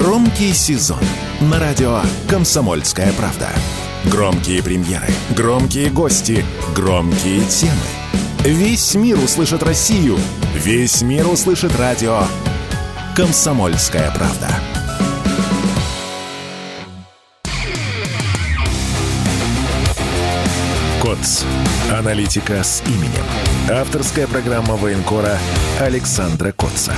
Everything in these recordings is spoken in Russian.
Громкий сезон на радио «Комсомольская правда». Громкие премьеры, громкие гости, громкие темы. Весь мир услышит Россию. Весь мир услышит радио «Комсомольская правда». КОЦ. Аналитика с именем. Авторская программа военкора Александра Котца.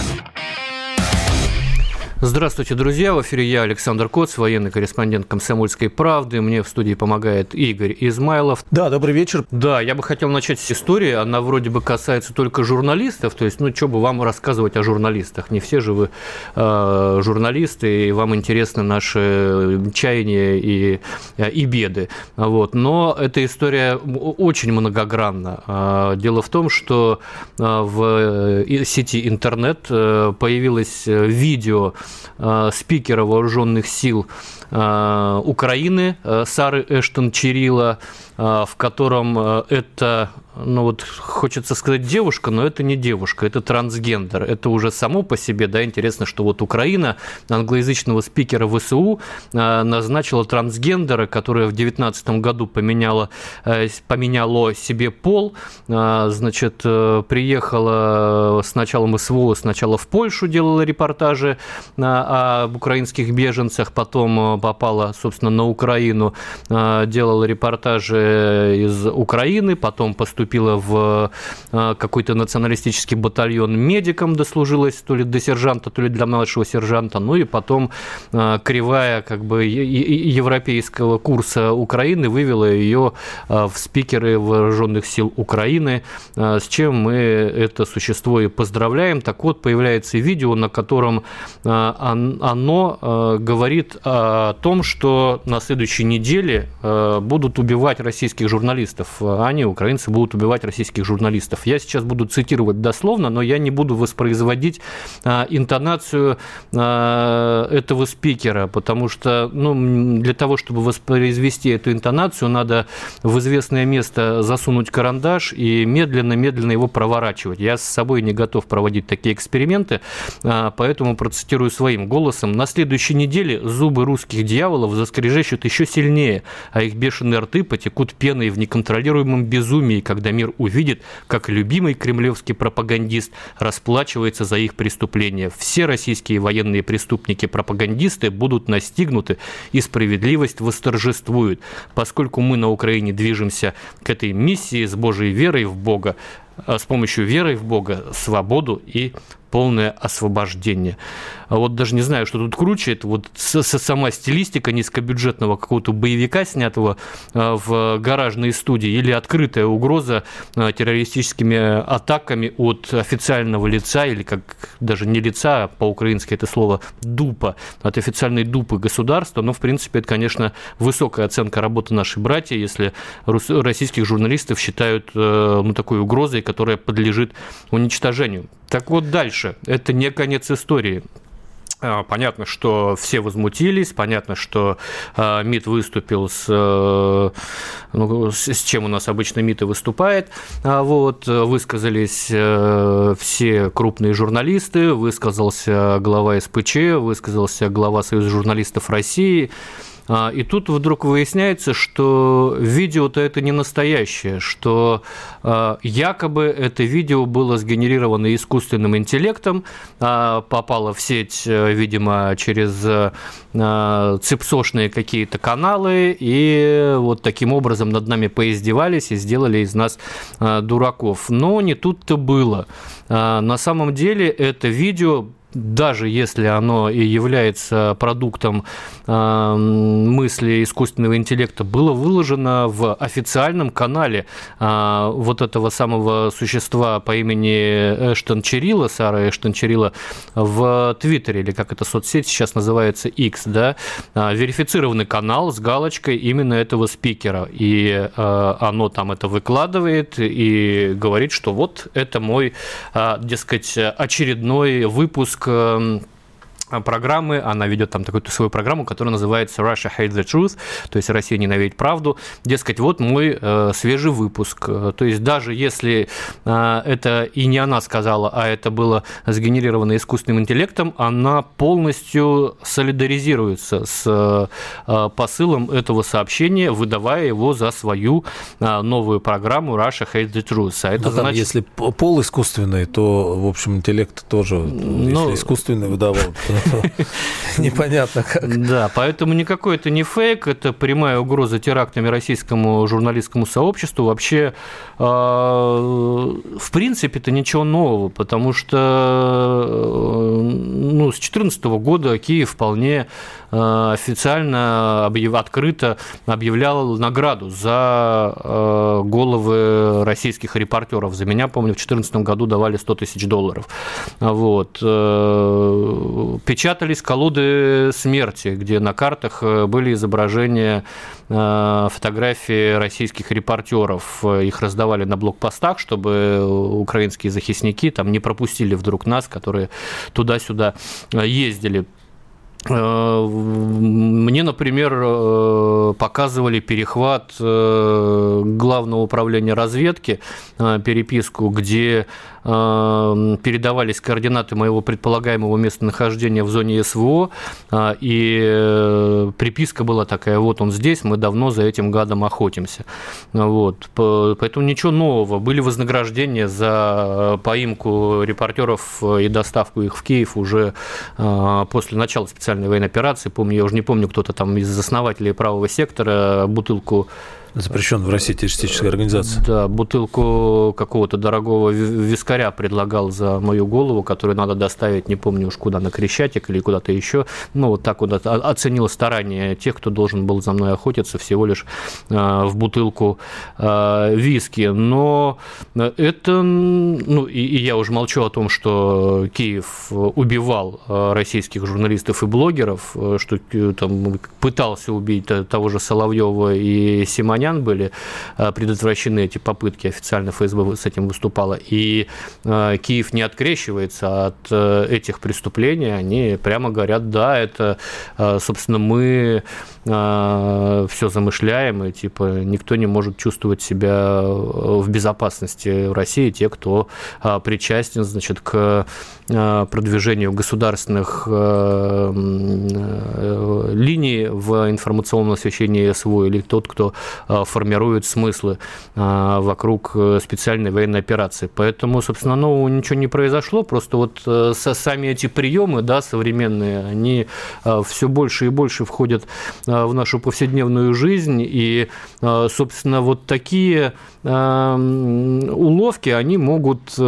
Здравствуйте, друзья! В эфире я, Александр Коц, военный корреспондент «Комсомольской правды». Мне в студии помогает Игорь Измайлов. Да, добрый вечер. Да, я бы хотел начать с истории. Она вроде бы касается только журналистов. То есть, ну, что бы вам рассказывать о журналистах? Не все же вы э, журналисты, и вам интересны наши чаяния и, и беды. Вот. Но эта история очень многогранна. А, дело в том, что а, в э, сети интернет э, появилось видео Э, спикера вооруженных сил э, Украины э, Сары Эштон Чирила, в котором это ну вот хочется сказать девушка, но это не девушка, это трансгендер. Это уже само по себе, да, интересно, что вот Украина англоязычного спикера ВСУ э, назначила трансгендера, которая в 2019 году поменяла, э, поменяло себе пол, э, значит, приехала с началом СВО, сначала в Польшу делала репортажи об украинских беженцах, потом попала, собственно, на Украину, делала репортажи из Украины, потом поступила в э, какой-то националистический батальон медиком, дослужилась то ли до сержанта, то ли для младшего сержанта, ну и потом э, кривая как бы европейского курса Украины вывела ее э, в спикеры вооруженных сил Украины, с чем мы это существо и поздравляем. Так вот, появляется видео, на котором оно говорит о том, что на следующей неделе будут убивать российских журналистов. Они, украинцы, будут убивать российских журналистов. Я сейчас буду цитировать дословно, но я не буду воспроизводить а, интонацию а, этого спикера, потому что ну, для того, чтобы воспроизвести эту интонацию, надо в известное место засунуть карандаш и медленно-медленно его проворачивать. Я с собой не готов проводить такие эксперименты, поэтому процитирую своим голосом. На следующей неделе зубы русских дьяволов заскрежещут еще сильнее, а их бешеные рты потекут пеной в неконтролируемом безумии, когда мир увидит, как любимый кремлевский пропагандист расплачивается за их преступления. Все российские военные преступники-пропагандисты будут настигнуты, и справедливость восторжествует. Поскольку мы на Украине движемся к этой миссии с Божьей верой в Бога, с помощью веры в Бога, свободу и полное освобождение. А вот даже не знаю, что тут круче, это вот сама стилистика низкобюджетного какого-то боевика, снятого а, в гаражной студии, или открытая угроза а, террористическими атаками от официального лица, или как даже не лица, а по-украински это слово «дупа», от официальной дупы государства. Но, в принципе, это, конечно, высокая оценка работы нашей братья, если российских журналистов считают э, ну, такой угрозой, которая подлежит уничтожению. Так вот дальше. Это не конец истории. А, понятно, что все возмутились, понятно, что э, МИД выступил с, э, ну, с, чем у нас обычно МИД и выступает. А вот, высказались э, все крупные журналисты, высказался глава СПЧ, высказался глава Союза журналистов России. А, и тут вдруг выясняется, что видео-то это не настоящее, что а, якобы это видео было сгенерировано искусственным интеллектом, а, попало в сеть, э, видимо, через цепсошные какие-то каналы, и вот таким образом над нами поиздевались и сделали из нас дураков. Но не тут-то было. На самом деле это видео даже если оно и является продуктом э, мысли искусственного интеллекта, было выложено в официальном канале э, вот этого самого существа по имени Эштон Черила, Сара Эштон Черила, в Твиттере, или как эта соцсеть сейчас называется, X, да, э, верифицированный канал с галочкой именно этого спикера. И оно там это выкладывает и говорит, что вот это мой, дескать, очередной выпуск Эм, программы, она ведет там такую свою программу, которая называется Russia Hates the Truth, то есть Россия ненавидит правду. Дескать, вот мой э, свежий выпуск. То есть даже если э, это и не она сказала, а это было сгенерировано искусственным интеллектом, она полностью солидаризируется с э, посылом этого сообщения, выдавая его за свою э, новую программу Russia Hates the Truth. А это Но значит... там, если пол искусственный, то, в общем, интеллект тоже, ну, если искусственный выдавал, Непонятно как. Да, поэтому никакой это не фейк, это прямая угроза терактами российскому журналистскому сообществу. Вообще, а, в принципе, это ничего нового, потому что ну, с 2014 года Киев вполне официально объяв... открыто объявлял награду за а, головы российских репортеров. За меня, помню, в 2014 году давали 100 тысяч долларов. Вот. Э, печатались колоды смерти, где на картах э, были изображения э, фотографии российских репортеров. Их раздавали на блокпостах, чтобы украинские захисники там не пропустили вдруг нас, которые туда-сюда ездили. Мне, например, показывали перехват Главного управления разведки, переписку, где передавались координаты моего предполагаемого местонахождения в зоне СВО, и э, приписка была такая, вот он здесь, мы давно за этим гадом охотимся. Вот. Поэтому ничего нового. Были вознаграждения за поимку репортеров и доставку их в Киев уже после начала специальной военной операции. Помню, я уже не помню, кто-то там из основателей правого сектора бутылку Запрещен в России террористическая организация. Да, бутылку какого-то дорогого вискаря предлагал за мою голову, которую надо доставить, не помню уж куда, на Крещатик или куда-то еще. Ну, вот так вот оценил старания тех, кто должен был за мной охотиться, всего лишь а, в бутылку а, виски. Но это, ну, и, и я уже молчу о том, что Киев убивал российских журналистов и блогеров, что э, там пытался убить того же Соловьева и Симоня, Пашинян были э, предотвращены эти попытки, официально ФСБ с этим выступала, и э, Киев не открещивается от э, этих преступлений, они прямо говорят, да, это, собственно, мы все замышляем, и типа никто не может чувствовать себя в безопасности в России, те, кто причастен, значит, к продвижению государственных линий в информационном освещении СВО, или тот, кто Э, формируют смыслы э, вокруг э, специальной военной операции. Поэтому, собственно, нового ничего не произошло, просто вот сами эти приемы, да, современные, они все больше и больше входят в нашу повседневную жизнь, и, собственно, вот такие уловки, они могут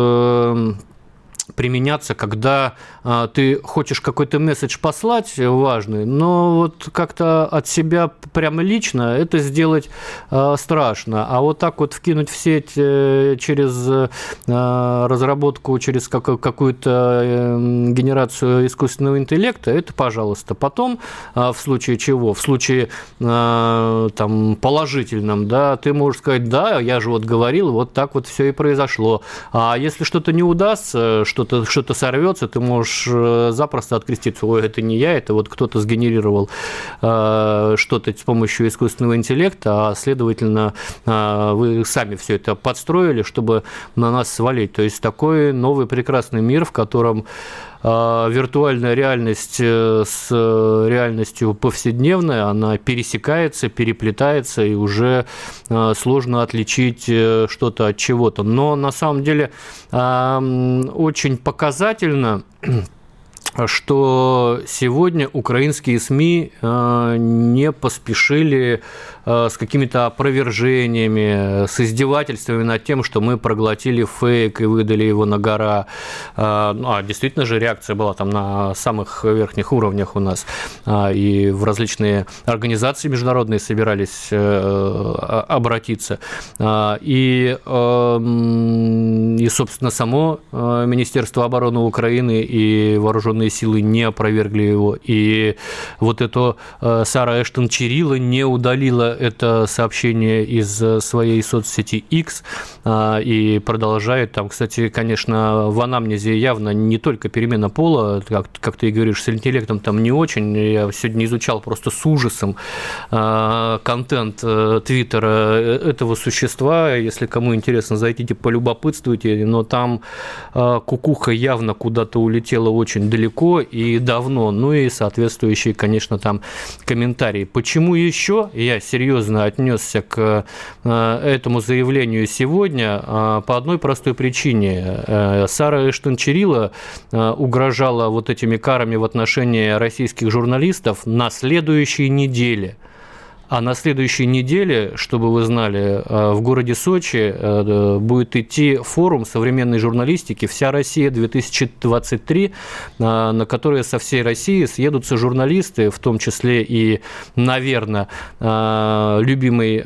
применяться, когда а, ты хочешь какой-то месседж послать важный, но вот как-то от себя прямо лично это сделать а, страшно. А вот так вот вкинуть в сеть э, через а, разработку, через какую-то эм, генерацию искусственного интеллекта, это пожалуйста. Потом, в случае чего? В случае там, положительном, да, ты можешь сказать, да, я же вот говорил, вот так вот все и произошло. А если что-то не удастся, что-то что сорвется, ты можешь э, запросто откреститься, ой, это не я, это вот кто-то сгенерировал э, что-то с помощью искусственного интеллекта, а следовательно, э, вы сами все это подстроили, чтобы на нас свалить. То есть такой новый прекрасный мир, в котором виртуальная реальность э, с реальностью повседневной, она пересекается, переплетается, и уже а, сложно отличить э, что-то от чего-то. Но на самом деле очень показательно что сегодня украинские СМИ э, не поспешили э, с какими-то опровержениями, с издевательствами над тем, что мы проглотили фейк и выдали его на гора. Э, ну, а действительно же реакция была там на самых верхних уровнях у нас. И в различные организации международные собирались обратиться. И, эм, и собственно, само Министерство обороны Украины и вооруженные вооруженные силы не опровергли его. И вот это Сара Эштон Чирила не удалила это сообщение из своей соцсети X и продолжает там, кстати, конечно, в анамнезе явно не только перемена пола, как, как ты говоришь, с интеллектом там не очень. Я сегодня изучал просто с ужасом контент Твиттера этого существа. Если кому интересно, зайдите, полюбопытствуйте. Но там а, кукуха явно куда-то улетела очень далеко и давно. Ну и соответствующие, конечно, там комментарии. Почему еще я серьезно отнесся к а, этому заявлению сегодня? А, по одной простой причине. Э, Сара Эштон-Чирила угрожала вот этими карами в отношении российских журналистов на следующей неделе – а на следующей неделе, чтобы вы знали, э, в городе Сочи э, будет идти форум современной журналистики «Вся Россия 2023», э, на который со всей России съедутся журналисты, в том числе и, наверное, любимый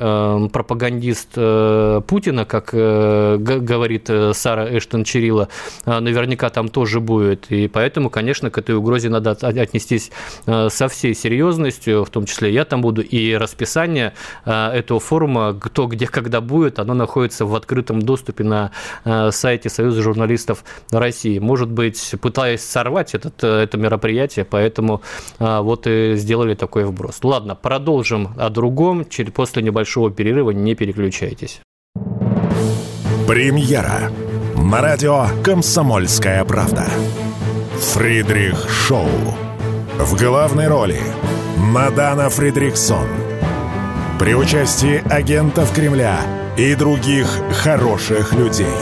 пропагандист Путина, как говорит Сара Эштон Чирила, наверняка там тоже будет. И поэтому, конечно, к этой угрозе надо отнестись со всей серьезностью, в том числе я там буду и рассказывать расписание э, этого форума, кто где когда будет, оно находится в открытом доступе на э, сайте Союза журналистов России. Может быть, пытаясь сорвать этот, э, это мероприятие, поэтому вот и сделали такой вброс. Ладно, продолжим о другом. После небольшого перерыва не переключайтесь. Премьера на радио «Комсомольская правда». Фридрих Шоу. В главной роли Мадана Фридриксон – при участии агентов Кремля и других хороших людей.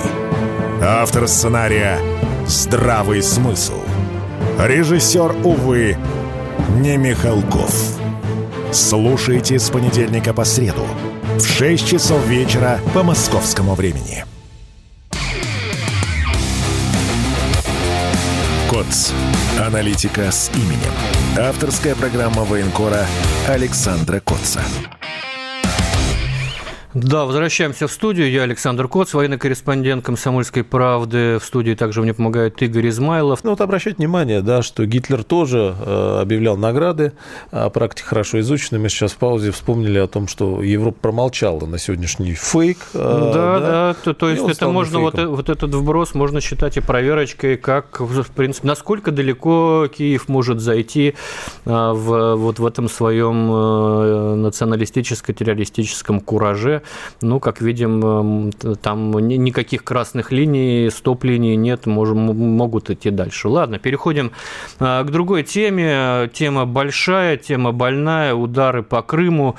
Автор сценария «Здравый смысл». Режиссер, увы, не Михалков. Слушайте с понедельника по среду в 6 часов вечера по московскому времени. КОЦ. Аналитика с именем. Авторская программа военкора Александра Котца. Да, возвращаемся в студию. Я Александр Коц, военный корреспондент «Комсомольской правды». В студии также мне помогает Игорь Измайлов. Ну вот обращать внимание, да, что Гитлер тоже э, объявлял награды, а практика хорошо изучена. Мы сейчас в паузе вспомнили о том, что Европа промолчала на сегодняшний фейк. Э, да, да, да, то, то есть это можно, вот, вот этот вброс можно считать и проверочкой, как, в принципе, насколько далеко Киев может зайти э, в, вот в этом своем э, националистическо-террористическом кураже, ну, как видим, эм, там никаких красных линий, стоп-линий нет, можем, могут идти дальше. Ладно, переходим э, к другой теме. Тема большая, тема больная, удары по Крыму.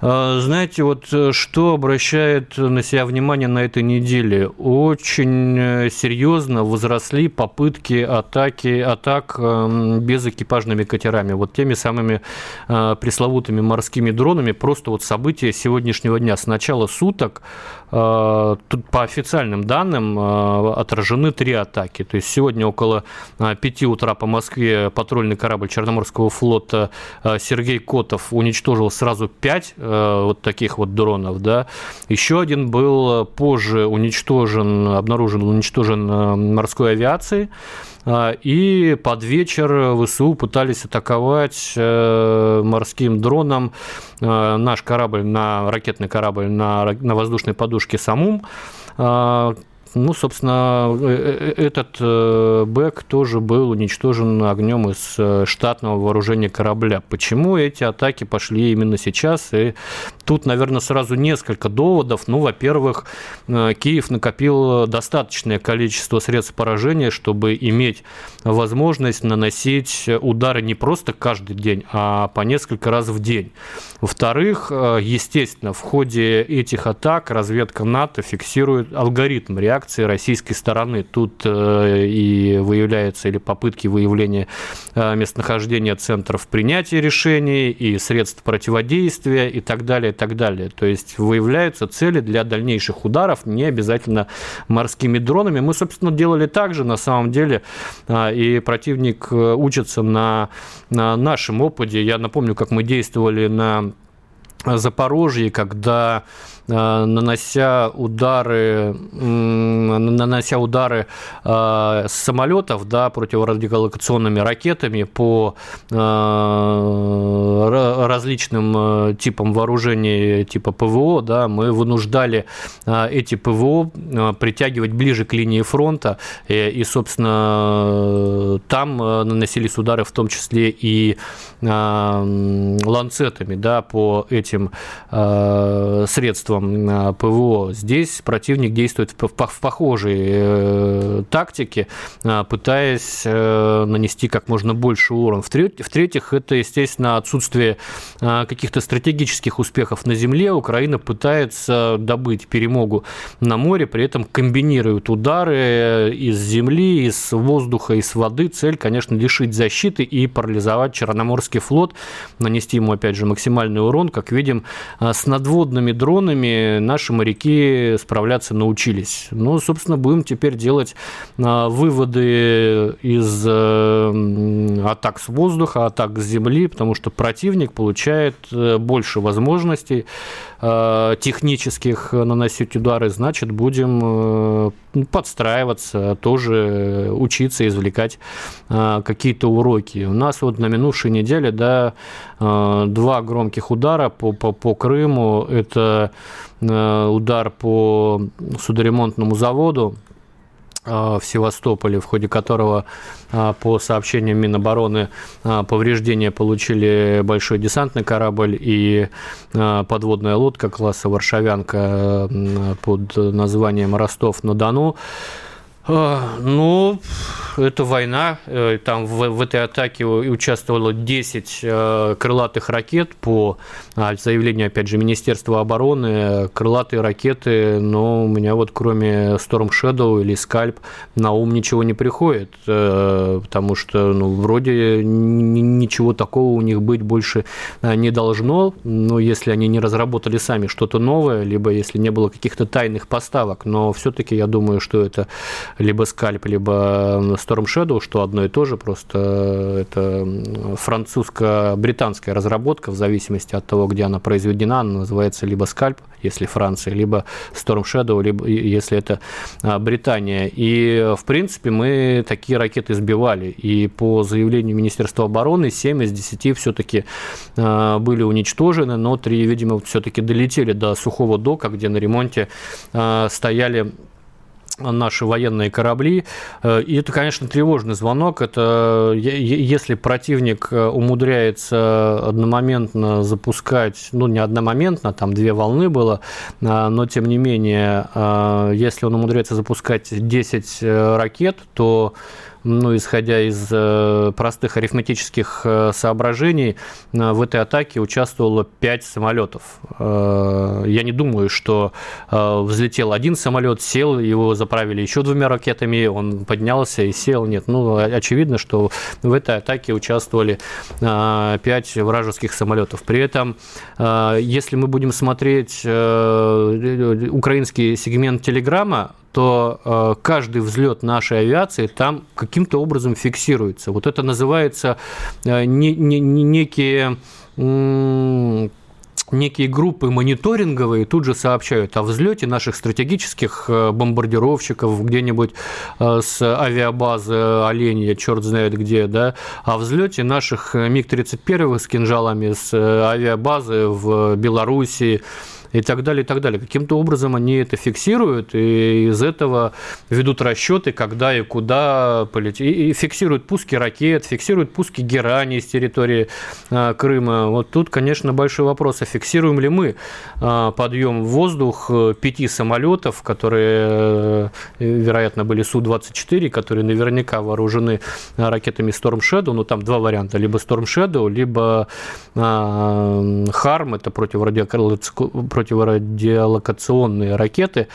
А, знаете, вот э, что обращает на себя внимание на этой неделе? Очень э, серьезно возросли попытки атаки, атак эм, безэкипажными катерами, вот теми самыми э, пресловутыми морскими дронами. Просто вот события сегодняшнего дня. С начала суток Тут по официальным данным отражены три атаки. То есть сегодня около 5 утра по Москве патрульный корабль Черноморского флота Сергей Котов уничтожил сразу 5 Э, вот таких вот дронов, да. Еще один был позже уничтожен, обнаружен, уничтожен э, морской авиацией. Э, и под вечер ВСУ пытались атаковать морским дроном наш корабль, на ракетный корабль на, на воздушной подушке «Самум». Ну, собственно, э, э, этот э, бэк тоже был уничтожен огнем из штатного вооружения корабля. Почему эти атаки пошли именно сейчас? И тут, наверное, сразу несколько доводов. Ну, во-первых, Киев накопил достаточное количество средств поражения, чтобы иметь возможность наносить удары не просто каждый день, а по несколько раз в день. Во-вторых, естественно, в ходе этих атак разведка НАТО фиксирует алгоритм реакции реакции российской стороны. Тут э, и выявляются или попытки выявления э, местонахождения центров принятия решений и средств противодействия и так далее, и так далее. То есть выявляются цели для дальнейших ударов, не обязательно морскими дронами. Мы, собственно, делали так же на самом деле, э, и противник учится на, на нашем опыте. Я напомню, как мы действовали на Запорожье, когда нанося удары, нанося удары э, с самолетов, да, противорадиолокационными ракетами по э, различным типам вооружений типа ПВО, да, мы вынуждали эти ПВО притягивать ближе к линии фронта, и, собственно, там наносились удары в том числе и ланцетами, да, по этим средствам средством ПВО. Здесь противник действует в похожей э, тактике, а, пытаясь э, нанести как можно больше урон. В-третьих, это, естественно, отсутствие каких-то стратегических успехов на земле. Украина пытается добыть перемогу на море, при этом комбинирует удары из земли, из воздуха, из воды. Цель, конечно, лишить защиты и парализовать Черноморский флот, нанести ему, опять же, максимальный урон. Как видим, с надводными дронами которыми наши моряки справляться научились. Ну, собственно, будем теперь делать а, выводы из э, атак с воздуха, атак с земли, потому что противник получает э, больше возможностей технических наносить удары, значит, будем подстраиваться, тоже учиться, извлекать какие-то уроки. У нас вот на минувшей неделе, да, два громких удара по, по, по Крыму. Это Э, удар по судоремонтному заводу э, в Севастополе, в ходе которого, э, по сообщениям Минобороны, повреждения получили большой десантный корабль и подводная лодка класса «Варшавянка» под названием «Ростов-на-Дону». Ну, это война. Э, там в, в этой атаке участвовало 10 э, крылатых ракет по а, заявлению, опять же, Министерства обороны. Крылатые ракеты, но у меня вот кроме Storm Shadow или Scalp на ум ничего не приходит, э, потому что, ну, вроде ничего такого у них быть больше не должно, но если они не разработали сами что-то новое, либо если не было каких-то тайных поставок, но все-таки я думаю, что это либо Scalp, либо Storm Shadow, что одно и то же, просто это французско-британская разработка, в зависимости от того, где она произведена, она называется либо Scalp, если Франция, либо Storm Shadow, либо если это а, Британия. И, в принципе, мы такие ракеты сбивали. И по заявлению Министерства обороны 7 из 10 все-таки а, были уничтожены, но 3, видимо, все-таки долетели до сухого дока, где на ремонте стояли наши военные корабли. Э, и это, конечно, тревожный звонок. Это если противник э, умудряется одномоментно запускать, ну, не одномоментно, там две волны было, э, но, тем не менее, если он умудряется запускать 10 ракет, то ну, исходя из э, простых арифметических э, соображений, э, в этой атаке участвовало 5 самолетов. Я не думаю, что взлетел один самолет, сел, его заправили еще двумя ракетами, он поднялся и сел. Нет, ну, очевидно, что в этой атаке участвовали 5 вражеских самолетов. При этом, если мы будем смотреть украинский сегмент Телеграма, то э, каждый взлет нашей авиации там каким-то образом фиксируется. Вот это называется э, не, не, не некие некие группы мониторинговые тут же сообщают о взлете наших стратегических э, бомбардировщиков где-нибудь с авиабазы Оленья, черт знает где, да, о взлете наших МиГ-31 с кинжалами с авиабазы в Белоруссии, и так далее, и так далее. Каким-то образом они это фиксируют, и из этого ведут расчеты, когда и куда полететь. И фиксируют пуски ракет, фиксируют пуски герани с территории а, Крыма. Вот тут, конечно, большой вопрос, а фиксируем ли мы а, подъем в воздух э, пяти самолетов, которые, э, вероятно, были Су-24, которые наверняка вооружены ракетами Storm Shadow, ну там два варианта, либо Storm Shadow, либо Харм, это противорадиолокационные противорадиолокационные ракеты.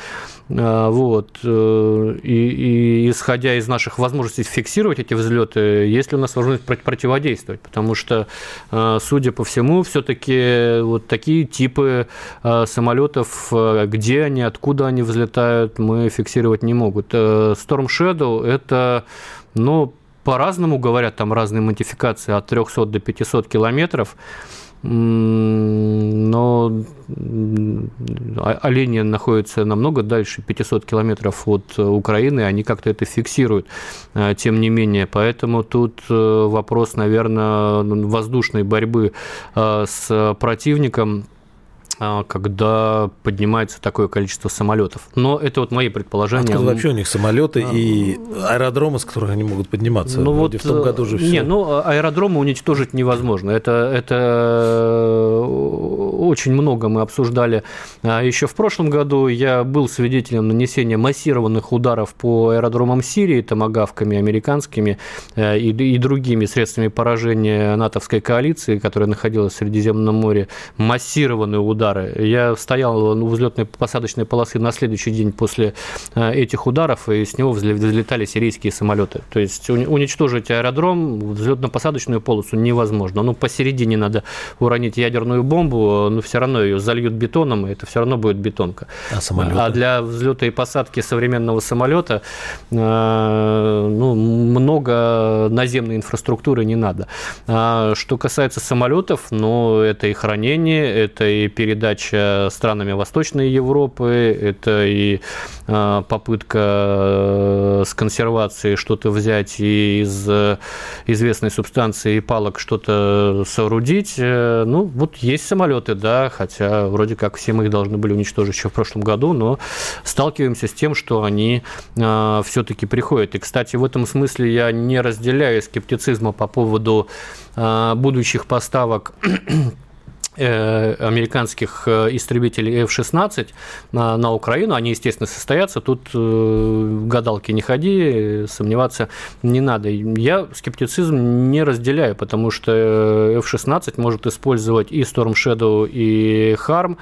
А, вот. Э, и, и исходя из наших возможностей фиксировать эти взлеты, есть ли у нас возможность противодействовать? Потому что, э, судя по всему, все-таки вот такие типы э, самолетов, где они, откуда они взлетают, мы фиксировать не могут. Storm Shadow – это, ну, по-разному говорят, там разные модификации от 300 до 500 километров. Но Оленя находится намного дальше, 500 километров от Украины, они как-то это фиксируют, тем не менее. Поэтому тут вопрос, наверное, воздушной борьбы с противником когда поднимается такое количество самолетов. Но это вот мои предположения. Откуда вообще у них самолеты а, и аэродромы, с которых они могут подниматься? Ну вот в том э, году же все. Не, ну аэродромы уничтожить невозможно. Это, это э, очень много мы обсуждали а, еще в прошлом году. Я был свидетелем нанесения массированных ударов по аэродромам Сирии, томогавками американскими э, и, и другими средствами поражения натовской коалиции, которая находилась в Средиземном море. Массированные удары. Я стоял у взлетной посадочной полосы на следующий день после э, этих ударов, и с него взлетали сирийские самолеты. То есть уничтожить аэродром, взлетно-посадочную полосу невозможно. Ну, посередине надо уронить ядерную бомбу, но все равно ее зальют бетоном, и это все равно будет бетонка. А самолеты? А для взлета и посадки современного самолета э, ну, много наземной инфраструктуры не надо. А что касается самолетов, ну, это и хранение, это и перед передача странами Восточной Европы, это и а, попытка э, с консервацией что-то взять и из э, известной субстанции и палок что-то соорудить. Э, ну, вот есть самолеты, да, хотя вроде как все мы их должны были уничтожить еще в прошлом году, но сталкиваемся с тем, что они а, все-таки приходят. И, кстати, в этом смысле я не разделяю скептицизма по поводу а, будущих поставок Э, американских э, истребителей F-16 на, на Украину. Они, естественно, состоятся. Тут э, гадалки не ходи, сомневаться не надо. Я скептицизм не разделяю, потому что F-16 может использовать и Storm Shadow, и HARM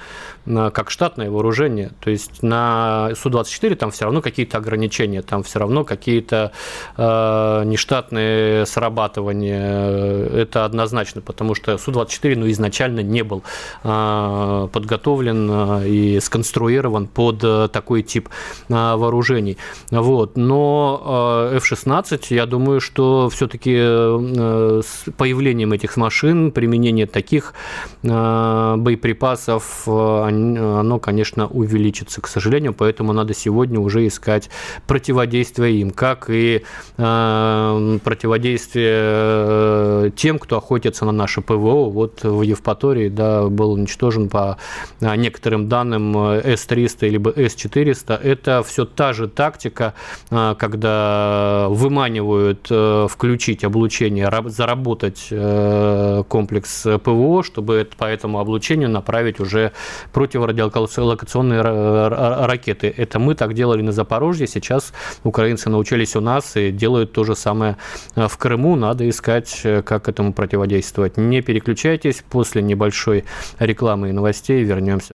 как штатное вооружение. То есть на Су-24 там все равно какие-то ограничения, там все равно какие-то э, нештатные срабатывания. Это однозначно, потому что Су-24 ну, изначально не не был а, подготовлен а, и сконструирован под а, такой тип вооружений. Вот. Но F-16, я думаю, что все-таки э, с появлением этих машин, применение таких боеприпасов, оно, конечно, увеличится, к сожалению, поэтому надо сегодня уже искать противодействие им, как и противодействие э, тем, кто охотится на наше ПВО. Вот в Евпатории да, был уничтожен по а, некоторым данным С-300 либо С-400. Это все та же тактика, а, когда выманивают э, включить облучение, заработать э, комплекс ПВО, чтобы по этому облучению направить уже противорадиолокационные ракеты. Это мы так делали на Запорожье, сейчас украинцы научились у нас и делают то же самое э, в Крыму. Надо искать, как этому противодействовать. Не переключайтесь, после небольшой небольшой рекламы и новостей вернемся.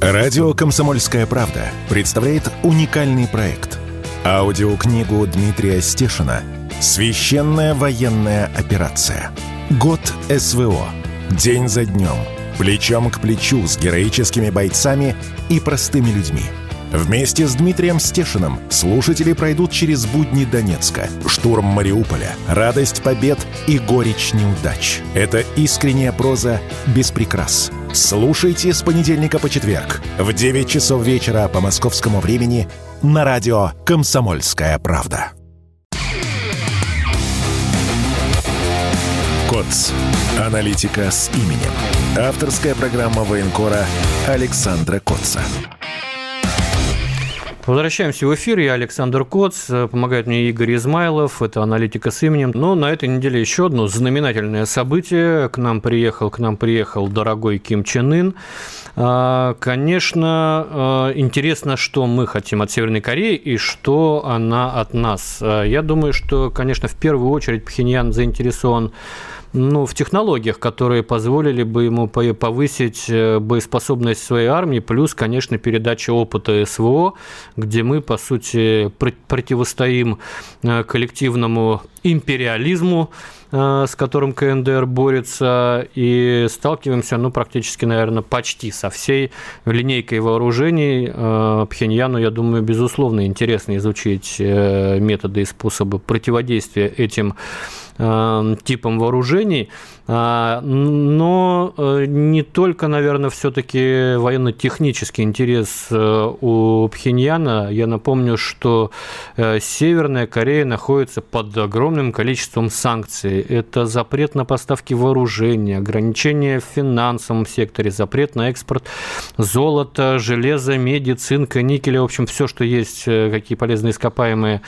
Радио «Комсомольская правда» представляет уникальный проект. Аудиокнигу Дмитрия Стешина «Священная военная операция. Год СВО. День за днем. Плечом к плечу с героическими бойцами и простыми людьми». Вместе с Дмитрием Стешиным слушатели пройдут через будни Донецка, штурм Мариуполя, радость побед и горечь неудач. Это искренняя проза без прикрас. Слушайте с понедельника по четверг в 9 часов вечера по московскому времени на радио «Комсомольская правда». КОЦ. Аналитика с именем. Авторская программа военкора Александра Котца. Возвращаемся в эфир. Я Александр Коц. Помогает мне Игорь Измайлов. Это аналитика с именем. Но на этой неделе еще одно знаменательное событие. К нам приехал, к нам приехал дорогой Ким Чен Ын. А, конечно, а, интересно, что мы хотим от Северной Кореи и что она от нас. А, я думаю, что, конечно, в первую очередь Пхеньян заинтересован ну, в технологиях, которые позволили бы ему повысить э, боеспособность своей армии, плюс, конечно, передача опыта СВО, где мы, по сути, противостоим э, коллективному империализму, с которым КНДР борется, и сталкиваемся, ну, практически, наверное, почти со всей линейкой вооружений. Пхеньяну, я думаю, безусловно, интересно изучить методы и способы противодействия этим типам вооружений. А, но э, не только, наверное, все-таки военно-технический интерес э, у Пхеньяна. Я напомню, что э, Северная Корея находится под огромным количеством санкций. Это запрет на поставки вооружения, ограничения в финансовом секторе, запрет на экспорт золота, железа, меди, цинка, никеля, в общем, все, что есть, какие полезные ископаемые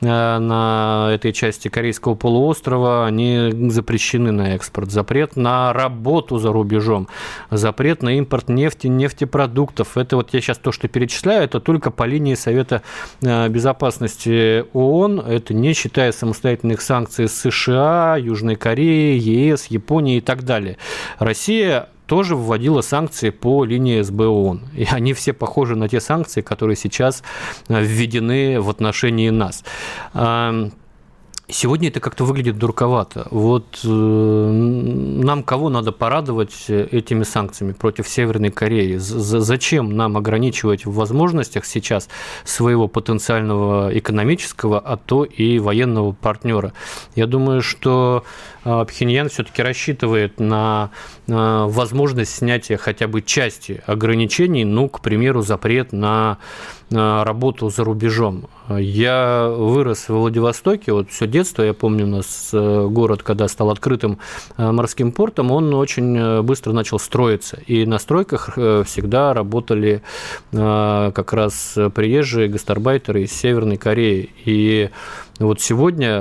на этой части Корейского полуострова, они запрещены на экспорт запрет на работу за рубежом, запрет на импорт нефти, нефтепродуктов. Это вот я сейчас то, что перечисляю, это только по линии Совета э, Безопасности ООН, это не считая самостоятельных санкций США, Южной Кореи, ЕС, Японии и так далее. Россия тоже вводила санкции по линии СБ ООН. И они все похожи на те санкции, которые сейчас э, введены в отношении нас. Сегодня это как-то выглядит дурковато. Вот э, нам кого надо порадовать этими санкциями против Северной Кореи? З зачем нам ограничивать в возможностях сейчас своего потенциального экономического, а то и военного партнера? Я думаю, что э, Пхеньян все-таки рассчитывает на возможность снятия хотя бы части ограничений, ну, к примеру, запрет на работу за рубежом. Я вырос в Владивостоке, вот все детство, я помню, у нас э, город, когда стал открытым э, морским портом, он очень э, быстро начал строиться. И на стройках всегда работали как раз приезжие гастарбайтеры из Северной Кореи. И вот сегодня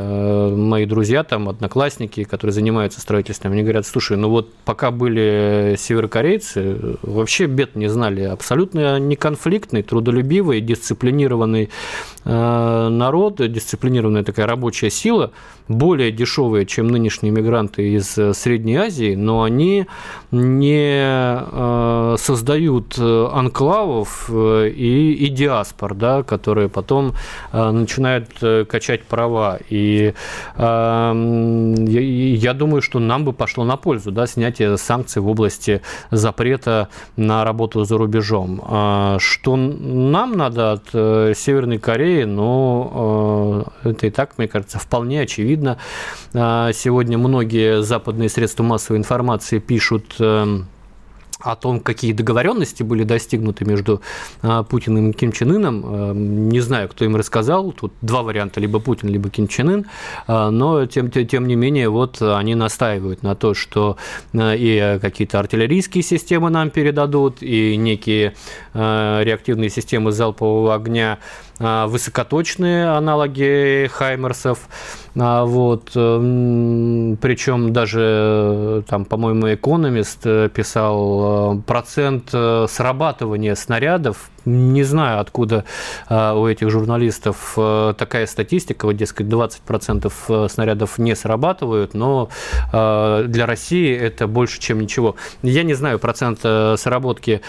мои друзья, там, одноклассники, которые занимаются строительством, они говорят, слушай, ну вот пока были северокорейцы, вообще бед не знали, абсолютно неконфликтный, трудолюбивый, дисциплинированный народ, дисциплинированная такая рабочая сила, более дешевые, чем нынешние мигранты из э, Средней Азии, но они не э, создают э, анклавов и, и диаспор, да, которые потом начинают качать права. И я, я думаю, что нам бы пошло на пользу да, снятие санкций в области запрета на работу за рубежом. А что нам надо от Северной Кореи, ну, это и так, мне кажется, вполне очевидно видно. Сегодня многие западные средства массовой информации пишут эм, о том, какие договоренности были достигнуты между а, Путиным и Ким Чен Ыном. Эм, не знаю, кто им рассказал. Тут два варианта, либо Путин, либо Ким Чен Ын. А, но, тем, тем не менее, вот они настаивают на то, что и какие-то артиллерийские системы нам передадут, и некие реактивные системы залпового огня высокоточные аналоги Хаймерсов, а, вот, эм, причем даже, там, по-моему, экономист э, писал э, процент э, срабатывания снарядов не знаю, откуда а, у этих журналистов э, такая статистика, вот, дескать, 20% э, снарядов не срабатывают, но э, для России это больше, чем ничего. Я не знаю процент сработки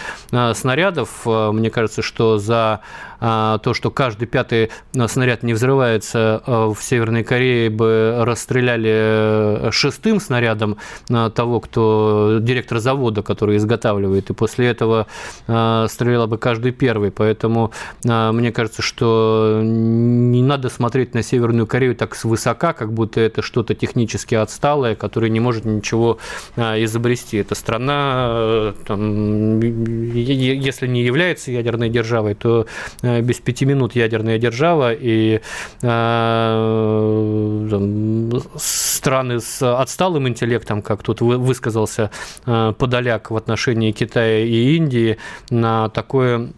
снарядов. Мне кажется, что за то, что каждый пятый снаряд не взрывается, в Северной Корее бы расстреляли шестым снарядом того, кто директор завода, который изготавливает, и после этого стрелял бы каждый первый, поэтому а, мне кажется, что не надо смотреть на Северную Корею так свысока, как будто это что-то технически отсталое, которое не может ничего а, изобрести. Эта страна, э, там, если не является ядерной державой, то э, без пяти минут ядерная держава, и там, страны с отсталым интеллектом, как тут высказался Подоляк в отношении Китая и Индии, на такое Э,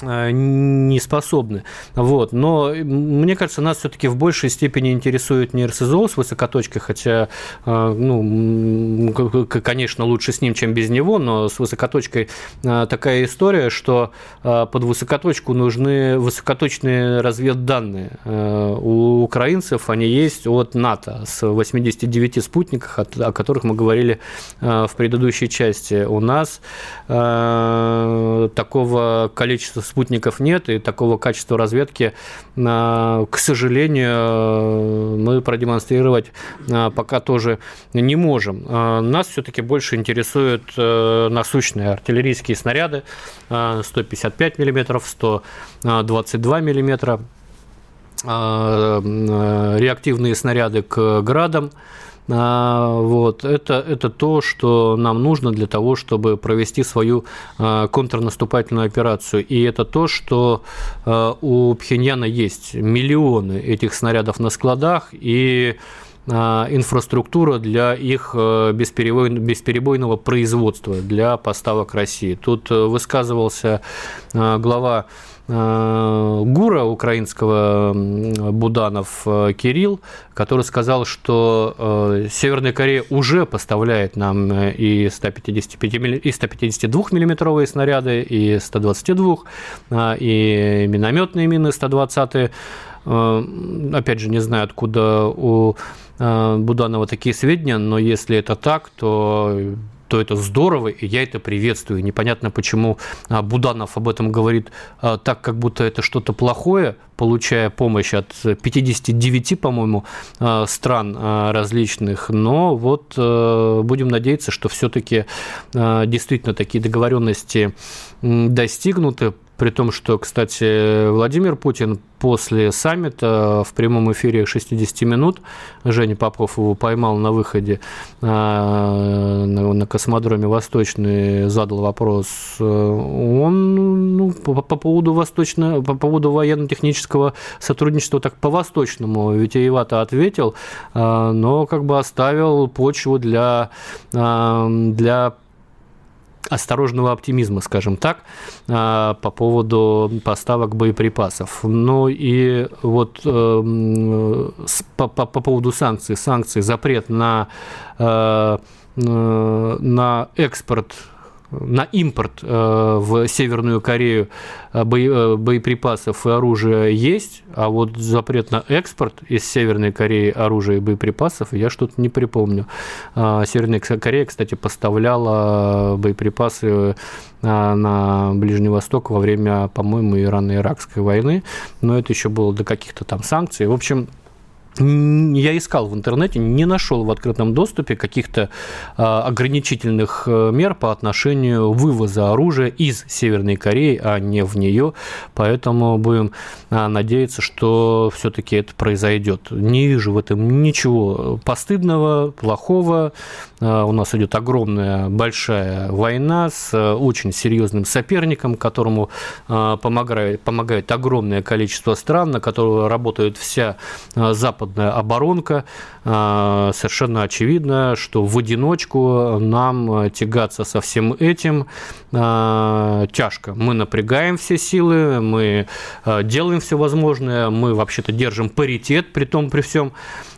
не способны. Вот. Но мне кажется, нас все-таки в большей степени интересует не РСЗО с высокоточкой, хотя, э, ну, конечно, лучше с ним, чем без него, но с высокоточкой э, такая история, что под высокоточку нужны высокоточные разведданные. У украинцев они есть от НАТО с 89 спутников, о которых мы говорили в предыдущей части. У нас такого количества спутников нет, и такого качества разведки, к сожалению, мы продемонстрировать пока тоже не можем. Нас все-таки больше интересуют насущные артиллерийские снаряды 155 мм, 122 мм, реактивные снаряды к градам, а, вот, это, это то, что нам нужно для того, чтобы провести свою а, контрнаступательную операцию. И это то, что а, у Пхеньяна есть миллионы этих снарядов на складах и инфраструктура для их бесперебойного производства, для поставок России. Тут высказывался глава Э, гура украинского Буданов э, Кирилл, который сказал, что э, Северная Корея уже поставляет нам и 155 и 152 миллиметровые снаряды, и 122, и минометные мины 120 Опять же, не знаю, откуда у Буданова такие сведения, но если это так, то то это здорово, и я это приветствую. Непонятно, почему а, Буданов об этом говорит а, так, как будто это что-то плохое, получая помощь от 59, по-моему, а, стран различных. Но вот будем надеяться, что все-таки действительно такие договоренности достигнуты при том, что, кстати, Владимир Путин после саммита в прямом эфире 60 минут, Женя Попов его поймал на выходе а, на космодроме Восточный, задал вопрос, он ну, по, по поводу восточно, по поводу военно-технического сотрудничества так по-восточному витиевато ответил, а, но как бы оставил почву для, а, для осторожного оптимизма, скажем так, а, по поводу поставок боеприпасов. Ну и вот э, по, по, по поводу санкций, санкций, запрет на, э, на экспорт на импорт э, в Северную Корею э, э, боеприпасов и оружия есть, а вот запрет на экспорт из Северной Кореи оружия и боеприпасов я что-то не припомню. А, Северная Корея, кстати, поставляла боеприпасы на Ближний Восток во время, по-моему, Ирано-Иракской войны, но это еще было до каких-то там санкций. В общем, я искал в интернете, не нашел в открытом доступе каких-то а, ограничительных э, мер по отношению вывоза оружия из Северной Кореи, а не в нее. Поэтому будем а, надеяться, что все-таки это произойдет. Не вижу в этом ничего постыдного, плохого. А, у нас идет огромная, большая война с э, очень серьезным соперником, которому помогает, помогает огромное количество стран, на которого работает вся западная западная оборонка. А, совершенно очевидно, что в одиночку нам тягаться со всем этим а, тяжко. Мы напрягаем все силы, мы а, делаем все возможное, мы вообще-то держим паритет при том, при всем.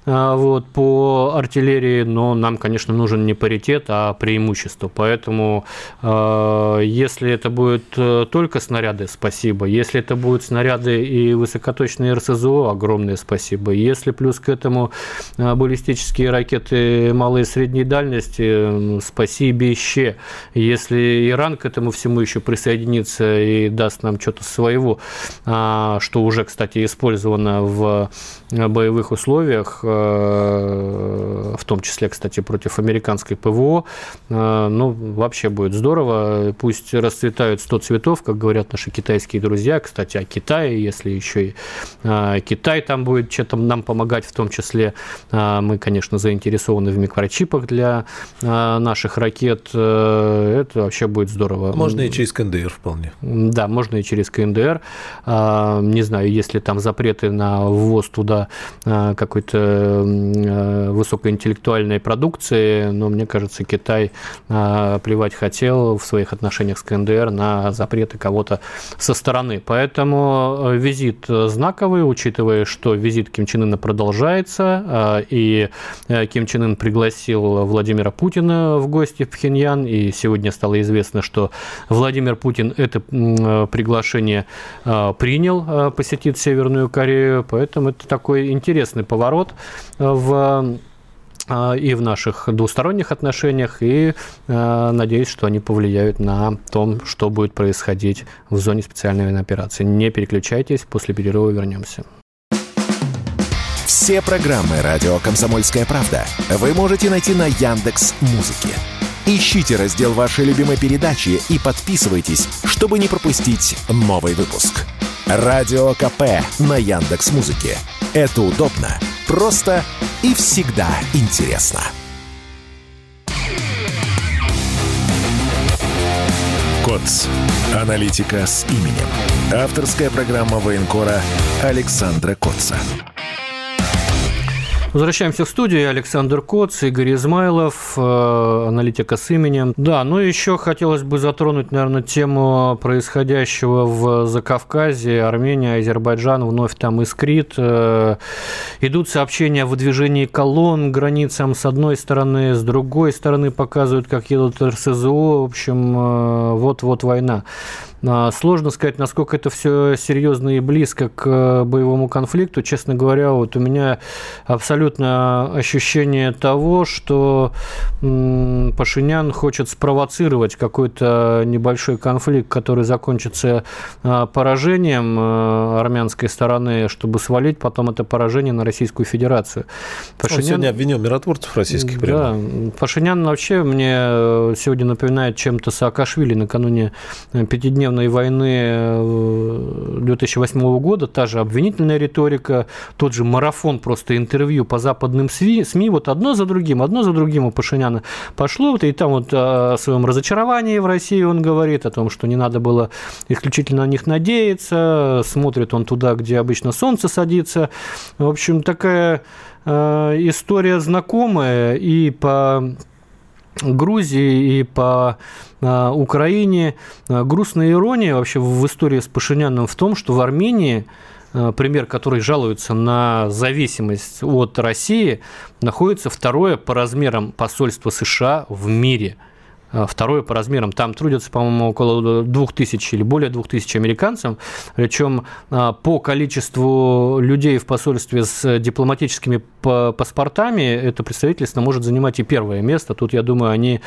А, вот, по артиллерии, но нам, конечно, нужен не паритет, а преимущество. Поэтому, а, если это будет э, только снаряды, спасибо. Если это будут снаряды и высокоточные РСЗО, огромное спасибо. Если плюс к этому а, баллистические ракеты малой и средней дальности, спасибо еще. Если Иран к этому всему еще присоединится и даст нам что-то своего, что уже, кстати, использовано в боевых условиях, Э, в том числе, кстати, против американской ПВО. Э, ну, вообще будет здорово. Пусть расцветают 100 цветов, как говорят наши китайские друзья. Кстати, о Китае, если еще и э, Китай там будет что-то нам помогать, в том числе мы, конечно, заинтересованы в микрочипах для наших ракет. Это вообще будет здорово. Можно и через КНДР вполне. Да, можно и через КНДР. Не знаю, если там запреты на ввоз туда какой-то Э, высокоинтеллектуальной продукции, но мне кажется, Китай э, плевать хотел в своих отношениях с КНДР на запреты кого-то со стороны. Поэтому э, визит знаковый, учитывая, что визит Ким Чен Ына продолжается, и Ким Чен Ын пригласил Владимира Путина в гости в Пхеньян, и сегодня стало известно, что Владимир Путин это приглашение принял посетить Северную Корею, поэтому это такой интересный поворот в и в наших двусторонних отношениях, и э, надеюсь, что они повлияют на то, что будет происходить в зоне специальной военной операции. Не переключайтесь, после перерыва вернемся. Все программы радио Комсомольская правда вы можете найти на Яндекс Музыке. Ищите раздел вашей любимой передачи и подписывайтесь, чтобы не пропустить новый выпуск. Радио КП на Яндекс Музыке. Это удобно, просто и всегда интересно. КОЦ. Аналитика с именем. Авторская программа военкора Александра Котца. Возвращаемся в студию. Александр Коц, Игорь Измайлов, э, аналитика с именем. Да, ну еще хотелось бы затронуть, наверное, тему происходящего в Закавказье, Армения, Азербайджан вновь там искрит. Э, идут сообщения о выдвижении колонн границам с одной стороны, с другой стороны показывают, как едут РСЗО. В общем, э, вот-вот война. А, сложно сказать, насколько это все серьезно и близко к э, боевому конфликту. Честно говоря, вот у меня абсолютно ощущение того, что Пашинян хочет спровоцировать какой-то небольшой конфликт, который закончится а, поражением э, армянской стороны, чтобы свалить потом это поражение на Российскую Федерацию. Пашинян... Он сегодня обвинил миротворцев российских прямо. Да, Пашинян вообще мне э, сегодня напоминает чем-то Саакашвили накануне пятидневного ядерной войны 2008 э, года, та же обвинительная риторика, тот же марафон просто интервью по западным СМИ, вот одно за другим, одно за другим у Пашиняна пошло, вот, и там вот о своем разочаровании в России он говорит, о том, что не надо было исключительно на них надеяться, смотрит он туда, где обычно солнце садится. В общем, такая э, история знакомая и по Грузии и по а, Украине. А, грустная ирония вообще в истории с Пашиняном в том, что в Армении а, пример, который жалуется на зависимость от России, находится второе по размерам посольство США в мире – второе по размерам. Там трудятся, по-моему, около 2000 или более 2000 американцев. Причем а, по количеству людей в посольстве с дипломатическими паспортами это представительство может занимать и первое место. Тут, я думаю, они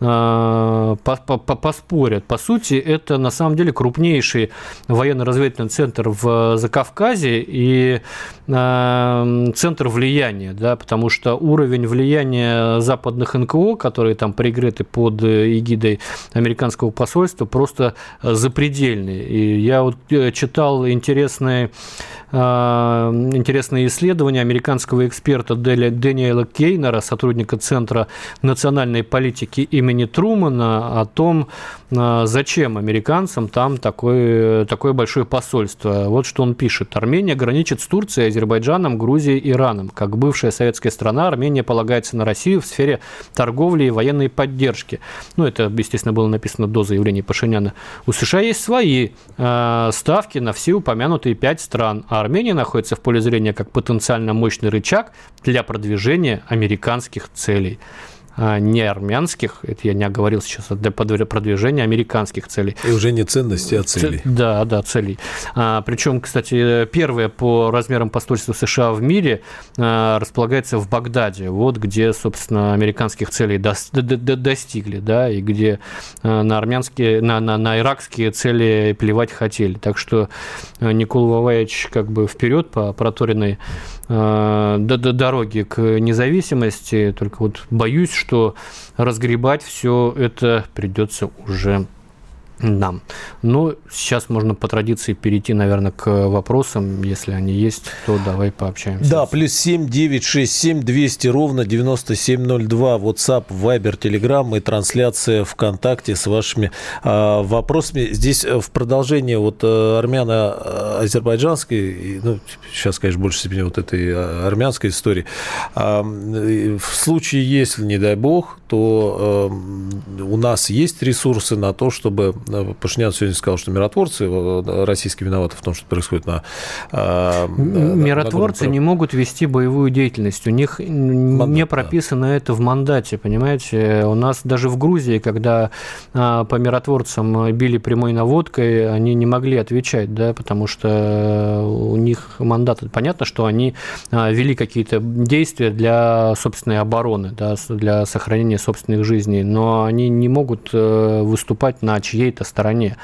а, поспорят. По сути, это на самом деле крупнейший военно-разведывательный центр в Закавказье и центр влияния, да, потому что уровень влияния западных НКО, которые там прикрыты под эгидой американского посольства просто э, запредельный. И я вот э, читал интересные, э, интересные исследования американского эксперта Дэниела Кейнера, сотрудника Центра национальной политики имени Трумана, о том, зачем американцам там такое, такое большое посольство. Вот что он пишет. Армения граничит с Турцией, Азербайджаном, Грузией, Ираном. Как бывшая советская страна, Армения полагается на Россию в сфере торговли и военной поддержки ну, это, естественно, было написано до заявления Пашиняна, у США есть свои э, ставки на все упомянутые пять стран, а Армения находится в поле зрения как потенциально мощный рычаг для продвижения американских целей. А, не армянских, это я не оговорил сейчас, а для продвижения американских целей. И уже не ценности, а целей. Да, да, целей. А, причем, кстати, первое по размерам посольства США в мире а, располагается в Багдаде, вот где, собственно, американских целей до, до, до, достигли, да, и где на армянские, на, на, на иракские цели плевать хотели. Так что Никола Ваваевич как бы вперед по проторенной до, до дороги к независимости, только вот боюсь, что разгребать все это придется уже нам. Но сейчас можно по традиции перейти, наверное, к вопросам. Если они есть, то давай пообщаемся. Да, плюс 7 9 6 7 200 ровно 9702. WhatsApp, Viber, Telegram и трансляция ВКонтакте с вашими э, вопросами. Здесь э, в продолжение вот э, армяно-азербайджанской, ну, сейчас, конечно, больше степени вот этой э, армянской истории. Э, в случае, если, не дай бог, то э, у нас есть ресурсы на то, чтобы Пашинян сегодня сказал, что миротворцы российские виноваты в том, что происходит на... Миротворцы на не могут вести боевую деятельность. У них Мандат, не прописано да. это в мандате, понимаете? У нас даже в Грузии, когда по миротворцам били прямой наводкой, они не могли отвечать, да, потому что у них мандат. Понятно, что они вели какие-то действия для собственной обороны, да, для сохранения собственных жизней, но они не могут э, выступать на чьей-то стороне.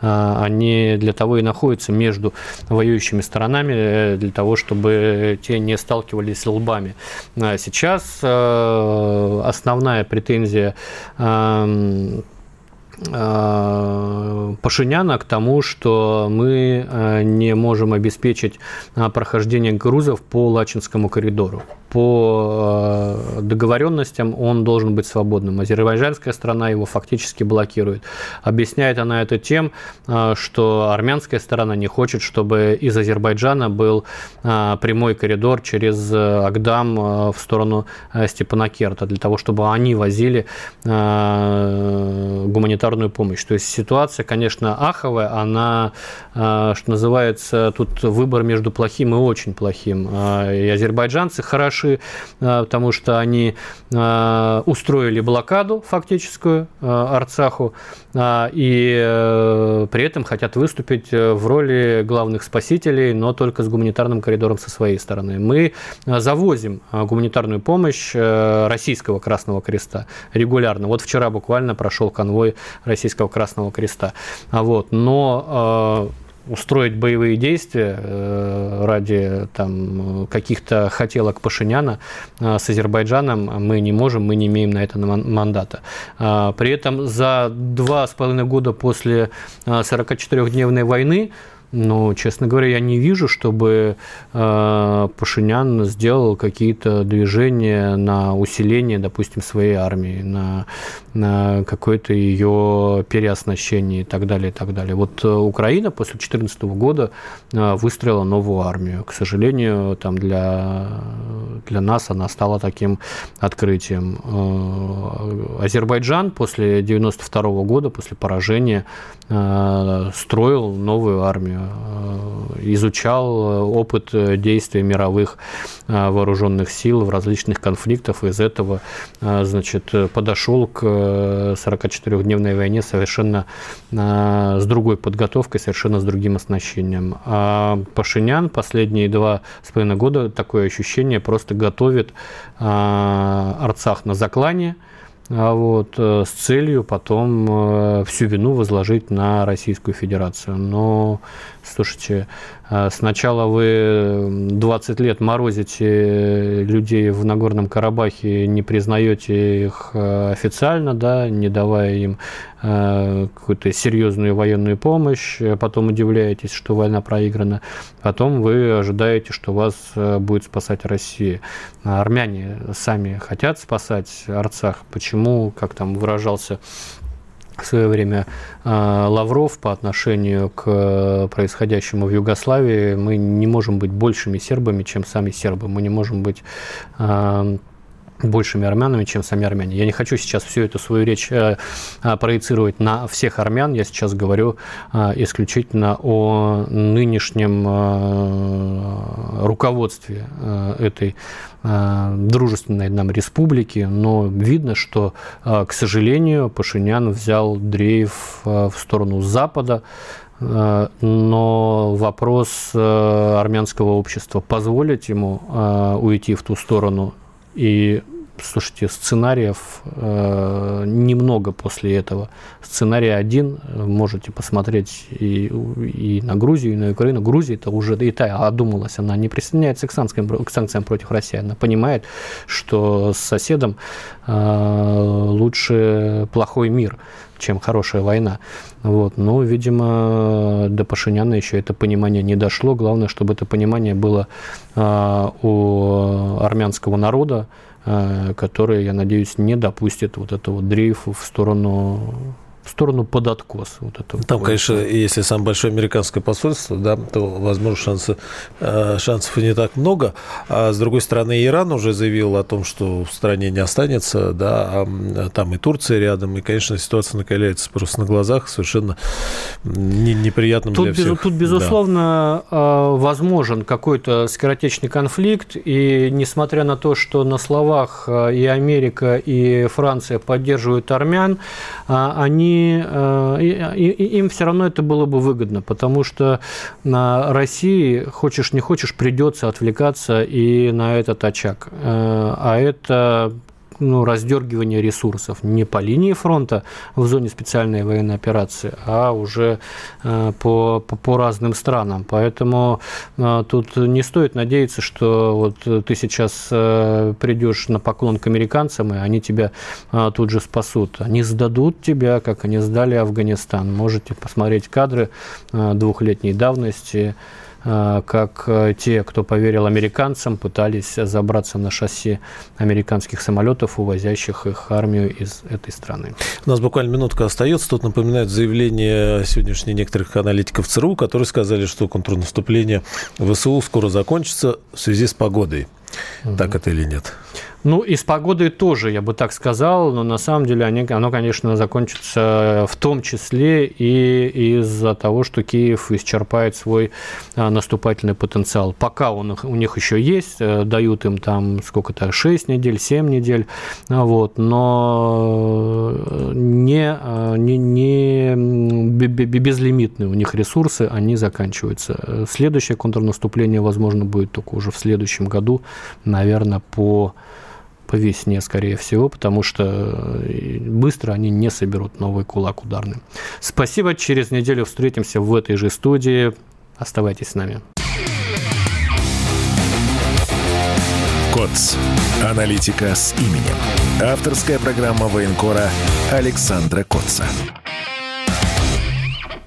А, они для того и находятся между воюющими сторонами, э, для того, чтобы те не сталкивались лбами. А сейчас э, основная претензия Пашиняна к тому, что мы не можем обеспечить прохождение грузов по Лачинскому коридору по э, договоренностям он должен быть свободным. Азербайджанская страна его фактически блокирует. Объясняет она это тем, э, что армянская сторона не хочет, чтобы из Азербайджана был э, прямой коридор через Агдам в сторону Степанакерта, для того, чтобы они возили гуманитарную помощь. То есть ситуация, конечно, аховая, она, что называется, тут выбор между плохим и очень плохим. И азербайджанцы хороши, а, потому что они устроили блокаду фактическую Арцаху и э, при этом хотят выступить э, в роли главных спасителей, но только с гуманитарным коридором со своей стороны. Мы завозим гуманитарную помощь э, российского Красного Креста регулярно. Вот вчера буквально прошел конвой российского Красного Креста. Вот. Но устроить боевые действия э, ради там, каких-то хотелок Пашиняна э, с Азербайджаном мы не можем, мы не имеем на это мандата. А, при этом за два с половиной года после 44-дневной э, войны но, честно говоря, я не вижу, чтобы э, Пашинян сделал какие-то движения на усиление, допустим, своей армии, на, на какое-то ее переоснащение и так далее, и так далее. Вот э, Украина после 2014 года э, выстроила новую армию. К сожалению, там для, для нас она стала таким открытием. Азербайджан после 1992 года, после поражения, строил новую армию изучал э, опыт э, действий мировых вооруженных сил в различных конфликтах, из этого значит, подошел к 44-дневной войне совершенно с другой подготовкой, совершенно с другим оснащением. А Пашинян последние два с половиной года такое ощущение просто готовит Арцах на заклане, вот, э, с целью потом э, всю вину возложить на Российскую Федерацию. Но, слушайте, сначала вы 20 лет морозите людей в Нагорном Карабахе, не признаете их официально, да, не давая им какую-то серьезную военную помощь, потом удивляетесь, что война проиграна, потом вы ожидаете, что вас будет спасать Россия. Армяне сами хотят спасать Арцах. Почему, как там выражался в свое время а, Лавров по отношению к происходящему в Югославии, мы не можем быть большими сербами, чем сами сербы. Мы не можем быть а, большими армянами, чем сами армяне. Я не хочу сейчас всю эту свою речь э, а, проецировать на всех армян. Я сейчас говорю э, исключительно о нынешнем э, руководстве э, этой э, дружественной нам республики. Но видно, что, э, к сожалению, Пашинян взял дрейф э, в сторону Запада, э, но вопрос э, армянского общества позволить ему э, уйти в ту сторону и слушайте, сценариев э, немного после этого. Сценарий один, можете посмотреть и, и на Грузию, и на Украину. Грузия это уже и та одумалась, она не присоединяется к санкциям, к санкциям против России, она понимает, что с соседом э, лучше плохой мир чем хорошая война. Вот. Но, видимо, до Пашиняна еще это понимание не дошло. Главное, чтобы это понимание было э, у армянского народа, э, который, я надеюсь, не допустит вот этого дрейфа в сторону в сторону под откос. Вот это Там, конечно, если самое большое американское посольство, да, то, возможно, шансы, э, шансов не так много. А с другой стороны, Иран уже заявил о том, что в стране не останется, да, а там и Турция рядом, и, конечно, ситуация накаляется просто на глазах, совершенно не, неприятным тут, для всех. Без, тут, безусловно, да. возможен какой-то скоротечный конфликт, и несмотря на то, что на словах э, и Америка, и Франция поддерживают армян, э, э, им все равно это было бы выгодно, потому что на России, хочешь не хочешь, придется отвлекаться и на этот очаг. А это ну, раздергивание ресурсов не по линии фронта в зоне специальной военной операции, а уже э, по, по, по разным странам. Поэтому э, тут не стоит надеяться, что вот ты сейчас э, придешь на поклон к американцам, и они тебя тут же спасут. Они сдадут тебя, как они сдали Афганистан. Можете посмотреть кадры двухлетней давности. Э, как э, те, кто поверил американцам, пытались забраться на шасси американских самолетов, увозящих их армию из этой страны. У нас буквально минутка остается. Тут напоминают заявление сегодняшних некоторых аналитиков ЦРУ, которые сказали, что контрнаступление ВСУ скоро закончится в связи с погодой. Угу. Так это или нет? Ну, и с погодой тоже, я бы так сказал, но на самом деле они, оно, конечно, закончится в том числе и из-за того, что Киев исчерпает свой а, наступательный потенциал. Пока он, у них еще есть, э, дают им там сколько-то, 6 недель, 7 недель, а, вот, но не, не, не безлимитные у них ресурсы, они заканчиваются. Следующее контрнаступление, возможно, будет только уже в следующем году, наверное, по по весне, скорее всего, потому что э, быстро они не соберут новый кулак ударный. Спасибо. Через неделю встретимся в этой же студии. Оставайтесь с нами. КОЦ. Аналитика с именем. Авторская программа военкора Александра Котца.